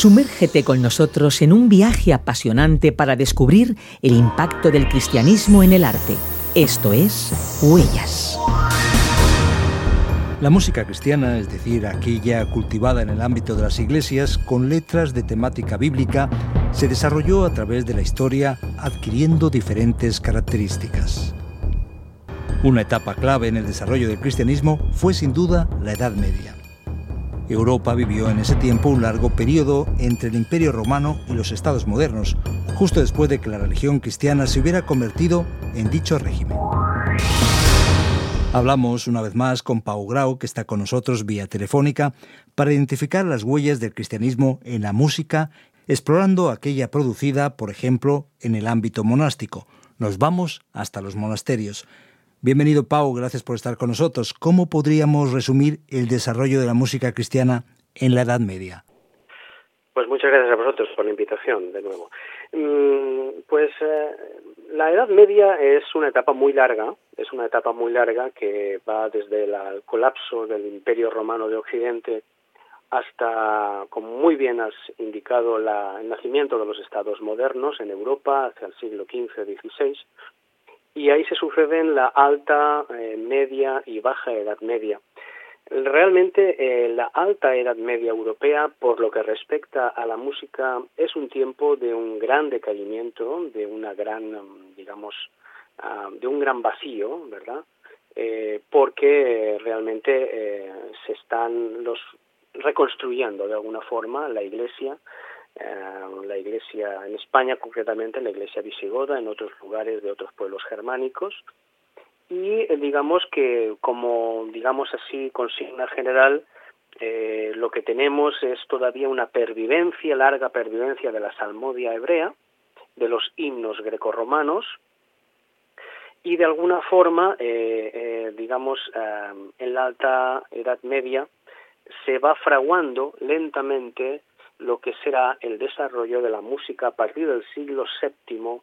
Sumérgete con nosotros en un viaje apasionante para descubrir el impacto del cristianismo en el arte. Esto es Huellas. La música cristiana, es decir, aquella cultivada en el ámbito de las iglesias con letras de temática bíblica, se desarrolló a través de la historia adquiriendo diferentes características. Una etapa clave en el desarrollo del cristianismo fue sin duda la Edad Media. Europa vivió en ese tiempo un largo periodo entre el Imperio Romano y los estados modernos, justo después de que la religión cristiana se hubiera convertido en dicho régimen. Hablamos una vez más con Pau Grau, que está con nosotros vía telefónica, para identificar las huellas del cristianismo en la música, explorando aquella producida, por ejemplo, en el ámbito monástico. Nos vamos hasta los monasterios. Bienvenido Pau, gracias por estar con nosotros. ¿Cómo podríamos resumir el desarrollo de la música cristiana en la Edad Media? Pues muchas gracias a vosotros por la invitación de nuevo. Mm, pues eh, la Edad Media es una etapa muy larga, es una etapa muy larga que va desde el colapso del Imperio Romano de Occidente hasta, como muy bien has indicado, el nacimiento de los estados modernos en Europa hacia el siglo XV-XVI, y ahí se suceden la alta, eh, media y baja Edad Media. Realmente eh, la alta Edad Media europea, por lo que respecta a la música, es un tiempo de un gran decaimiento, de una gran, digamos, ah, de un gran vacío, ¿verdad? Eh, porque realmente se están los reconstruyendo de alguna forma la Iglesia eh, la iglesia en España, concretamente la iglesia visigoda, en otros lugares de otros pueblos germánicos. Y eh, digamos que, como digamos así, consigna general, eh, lo que tenemos es todavía una pervivencia, larga pervivencia de la salmodia hebrea, de los himnos grecorromanos, y de alguna forma, digamos, en la alta Edad Media, se va fraguando lentamente lo que será el desarrollo de la música a partir del siglo VII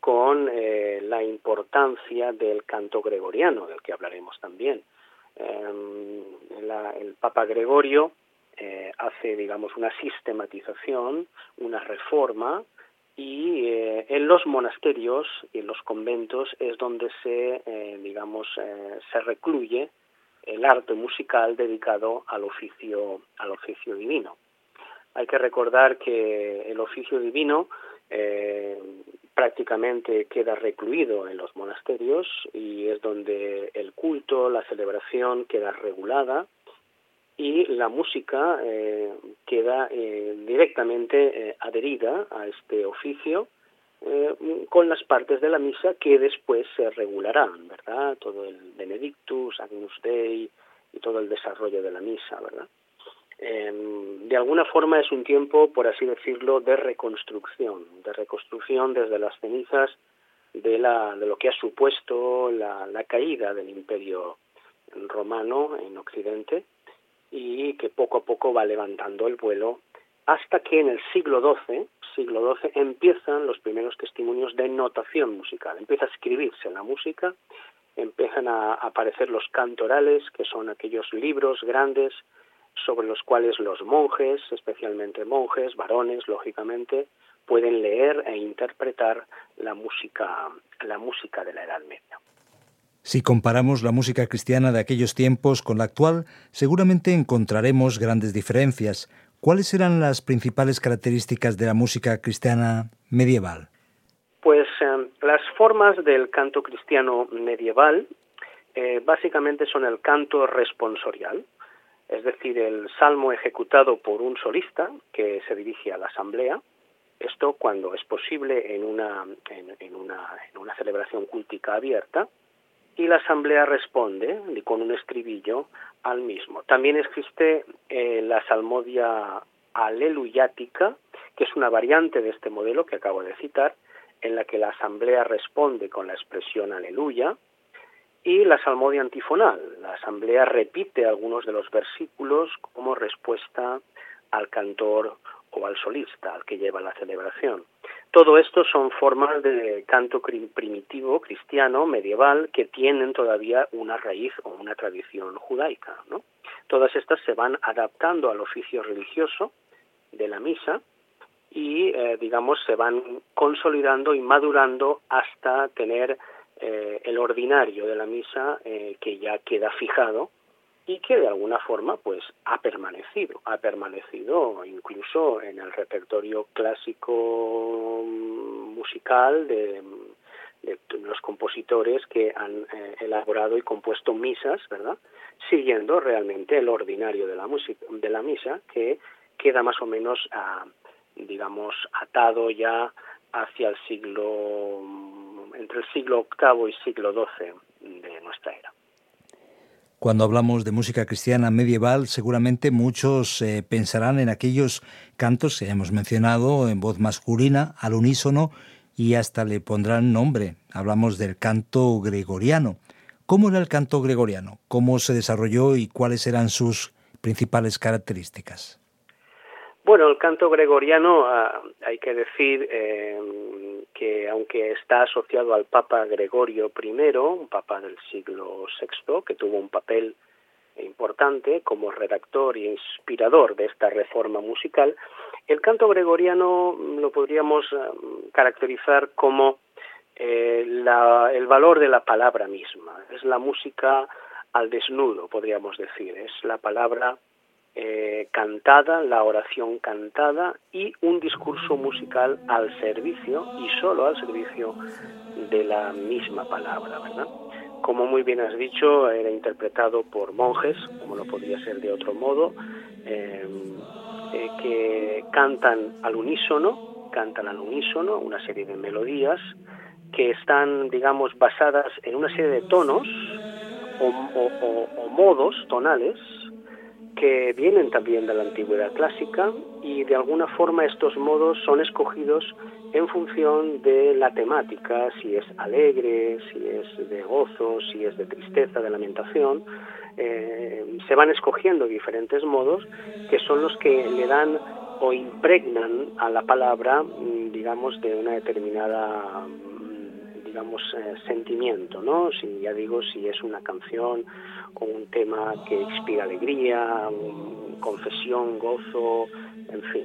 con eh, la importancia del canto gregoriano, del que hablaremos también. Em, el Papa Gregorio eh, hace, digamos, una sistematización, una reforma, y eh, en los monasterios y en los conventos es donde se, digamos, se recluye el arte musical dedicado al oficio, al oficio divino. Hay que recordar que el oficio divino eh, prácticamente queda recluido en los monasterios y es donde el culto, la celebración queda regulada y la música eh, queda eh, directamente adherida a este oficio con las partes de la misa que después se regularán, ¿verdad? Todo el Benedictus, Agnus Dei y todo el desarrollo de la misa, ¿verdad? Em, de alguna forma es un tiempo, por así decirlo, de reconstrucción, de reconstrucción desde las cenizas de, la, de lo que ha supuesto la, la caída del imperio romano en Occidente y que poco a poco va levantando el vuelo hasta que en el siglo XII, siglo XII empiezan los primeros testimonios de notación musical, empieza a escribirse la música, empiezan a aparecer los cantorales, que son aquellos libros grandes sobre los cuales los monjes, especialmente monjes, varones, lógicamente, pueden leer e interpretar la música, la música de la Edad Media. Si comparamos la música cristiana de aquellos tiempos con la actual, seguramente encontraremos grandes diferencias. ¿Cuáles eran las principales características de la música cristiana medieval? Pues eh, las formas del canto cristiano medieval eh, básicamente son el canto responsorial, es decir, el salmo ejecutado por un solista que se dirige a la asamblea, esto cuando es posible en una, en, una, en una celebración cultica abierta, y la asamblea responde con un estribillo al mismo. También existe eh, la salmodia aleluyática, que es una variante de este modelo que acabo de citar, en la que la asamblea responde con la expresión aleluya, y la salmodia antifonal. La asamblea repite algunos de los versículos como respuesta al cantor o al solista, al que lleva la celebración. Todo esto son formas de canto primitivo cristiano medieval que tienen todavía una raíz o una tradición judaica. ¿no? Todas estas se van adaptando al oficio religioso de la misa y, eh, digamos, se van consolidando y madurando hasta tener eh, el ordinario de la misa eh, que ya queda fijado y que de alguna forma pues ha permanecido, ha permanecido incluso en el repertorio clásico mm, musical de, los compositores que han eh, elaborado y compuesto misas, ¿verdad? Siguiendo realmente el ordinario de la música, de la misa que queda más o menos ah, digamos atado ya hacia el siglo entre el siglo VIII y siglo XII de nuestra era. Cuando hablamos de música cristiana medieval, seguramente muchos eh, pensarán en aquellos cantos que hemos mencionado en voz masculina, al unísono, y hasta le pondrán nombre. Hablamos del canto gregoriano. ¿Cómo era el canto gregoriano? ¿Cómo se desarrolló y cuáles eran sus principales características? Bueno, el canto gregoriano, ah, hay que decir eh, que aunque está asociado al Papa Gregorio I, un papa del siglo VI, que tuvo un papel importante como redactor e inspirador de esta reforma musical, el canto gregoriano lo podríamos ah, caracterizar como eh, el valor de la palabra misma. Es la música al desnudo, podríamos decir. Es la palabra eh, cantada, la oración cantada y un discurso musical al servicio y solo al servicio de la misma palabra, ¿verdad? Como muy bien has dicho, era interpretado por monjes, como no podía ser de otro modo, eh, eh, que cantan al unísono, cantan al unísono una serie de melodías que están, digamos, basadas en una serie de tonos o modos tonales que vienen también de la antigüedad clásica y de alguna forma estos modos son escogidos en función de la temática, si es alegre, si es de gozo, si es de tristeza, de lamentación. Eh, se van escogiendo diferentes modos que son los que le dan o impregnan a la palabra, mm, digamos, de una determinada digamos eh, sentimiento, ¿no? Si ya digo si es una canción con un tema que inspira alegría, confesión, gozo, en fin.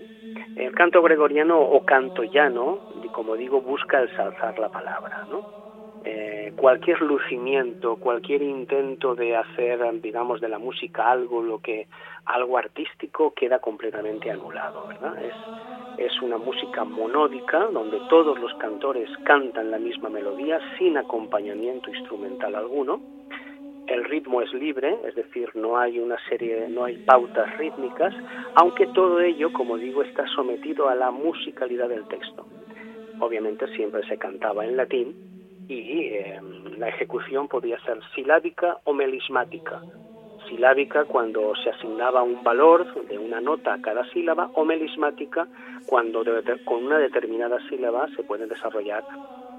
El canto gregoriano o canto llano, como digo, busca ensalzar la palabra, ¿no? Eh, cualquier lucimiento, cualquier intento de hacer, digamos, de la música algo, lo que, algo artístico queda completamente anulado, ¿verdad? Es, es una música monódica donde todos los cantores cantan la misma melodía sin acompañamiento instrumental alguno el ritmo es libre, es decir, no hay una serie, no hay pautas rítmicas, aunque todo ello, como digo, está sometido a la musicalidad del texto. Obviamente siempre se cantaba en latín y em, la ejecución podía ser silábica o melismática. Silábica cuando se asignaba un valor de una nota a cada sílaba o melismática cuando con una determinada sílaba se puede desarrollar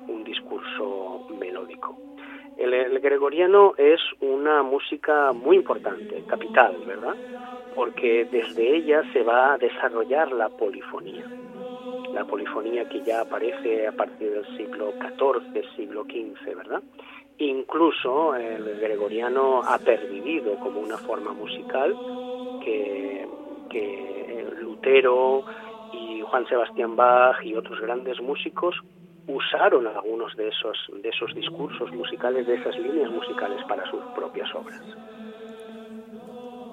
un discurso melódico. El, gregoriano es una música muy importante, capital, ¿verdad? Porque desde ella se va a desarrollar la polifonía. La polifonía que ya aparece a partir del siglo XIV, siglo XV, ¿verdad? Incluso el gregoriano ha pervivido como una forma musical que, que Lutero y Juan Sebastián Bach y otros grandes músicos usaron algunos de esos, de esos discursos musicales, de esas líneas musicales para sus propias obras.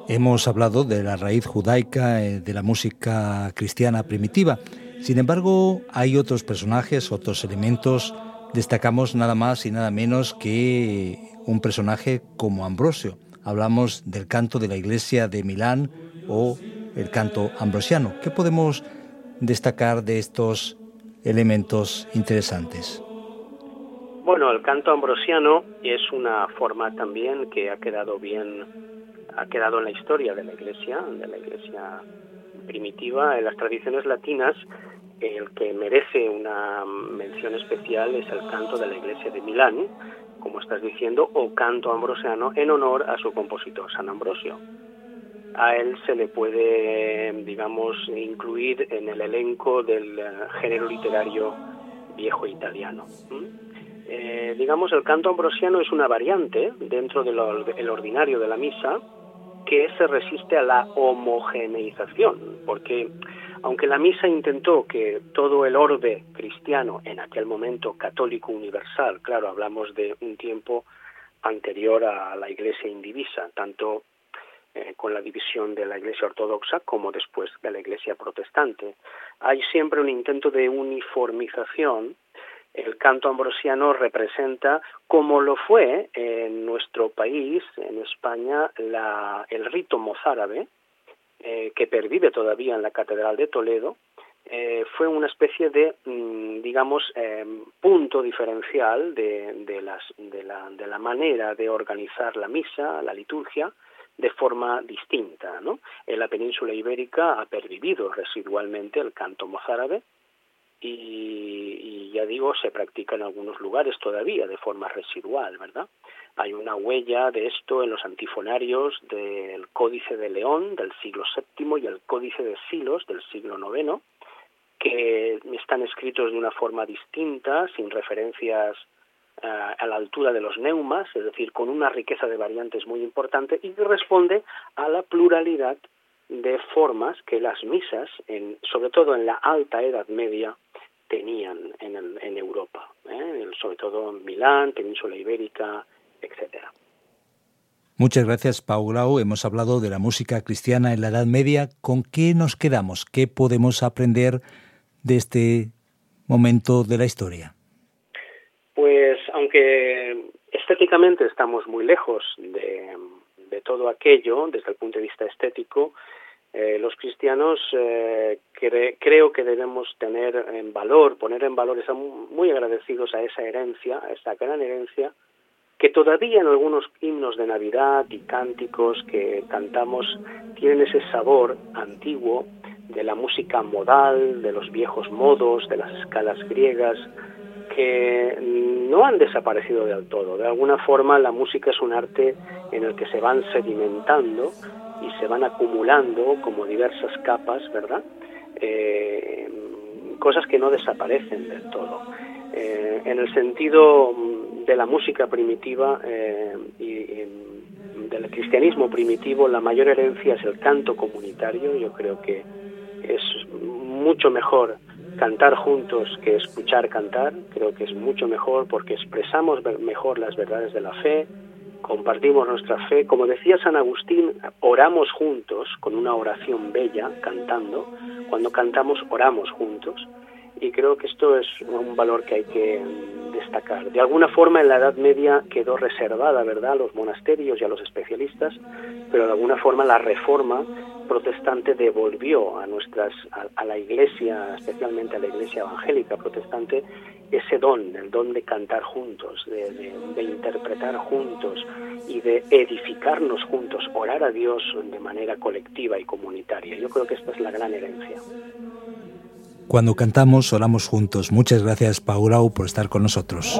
Hemos hablado de la raíz judaica eh, de la música cristiana primitiva. Sin embargo, hay otros personajes, otros elementos. Destacamos nada más y nada menos que un personaje como Ambrosio. Hablamos del canto de la iglesia de Milán o el canto ambrosiano. ¿Qué podemos destacar de estos elementos interesantes. Bueno, el canto ambrosiano es una forma también que ha quedado bien ha quedado en la historia de la Iglesia, de la Iglesia primitiva, en las tradiciones latinas, el que merece una mención especial es el canto de la Iglesia de Milán, como estás diciendo, o canto ambrosiano en honor a su compositor, San Ambrosio. A él se le puede, digamos, incluir en el elenco del eh, género literario viejo italiano. Eh, digamos, el canto ambrosiano es una variante dentro del ordinario de la misa que se resiste a la homogeneización, porque aunque la misa intentó que todo el orbe cristiano, en aquel momento católico universal, claro, hablamos de un tiempo anterior a la Iglesia indivisa, tanto eh, con la división de la Iglesia ortodoxa como después de la Iglesia protestante. Hay siempre un intento de uniformización el canto ambrosiano representa, como lo fue en nuestro país, en España, el rito mozárabe, eh, que pervive todavía en la Catedral de Toledo, eh, fue una especie de, mm, digamos, em, punto diferencial de, las, de, la, de la manera de organizar la misa, la liturgia, de forma distinta. ¿no? En la península ibérica ha pervivido residualmente el canto mozárabe, y, ya digo, se practica en algunos lugares todavía de forma residual, ¿verdad? Hay una huella de esto en los antifonarios del Códice de León del siglo VII y el Códice de Silos del siglo IX, que están escritos de una forma distinta, sin referencias eh, a la altura de los neumas, es decir, con una riqueza de variantes muy importante y que responde a la pluralidad de formas que las misas, en, sobre todo en la alta Edad Media, tenían en, en Europa, ¿eh? sobre todo en Milán, Península Ibérica, etcétera. Muchas gracias, Paulau. Hemos hablado de la música cristiana en la Edad Media. ¿Con qué nos quedamos? ¿Qué podemos aprender de este momento de la historia? Pues aunque estéticamente estamos muy lejos de, de todo aquello, desde el punto de vista estético, eh, los cristianos eh, creo que debemos tener en valor, poner en valor, estar muy agradecidos a esa herencia, a esa gran herencia, que todavía en algunos himnos de Navidad y cánticos que cantamos tienen ese sabor antiguo de la música modal, de los viejos modos, de las escalas griegas, que no han desaparecido del todo. De alguna forma la música es un arte en el que se van sedimentando y se van acumulando como diversas capas, ¿verdad? Eh, cosas que no desaparecen del todo. Eh, en el sentido de la música primitiva eh, y, del cristianismo primitivo, la mayor herencia es el canto comunitario. Yo creo que es mucho mejor cantar juntos que escuchar cantar. Creo que es mucho mejor porque expresamos mejor las verdades de la fe, compartimos nuestra fe. Como decía San Agustín, oramos juntos con una oración bella, cantando. Cuando cantamos, oramos juntos. Y creo que esto es un valor que hay que destacar. De alguna forma en la Edad Media quedó reservada, ¿verdad?, a los monasterios y a los especialistas, pero de alguna forma la reforma protestante devolvió a nuestras a, la iglesia, especialmente a la iglesia evangélica protestante, ese don, el don de cantar juntos, de, de interpretar juntos y de edificarnos juntos, orar a Dios de manera colectiva y comunitaria. Yo creo que esta es la gran herencia. Cuando cantamos, oramos juntos. Muchas gracias, Paulau, por estar con nosotros.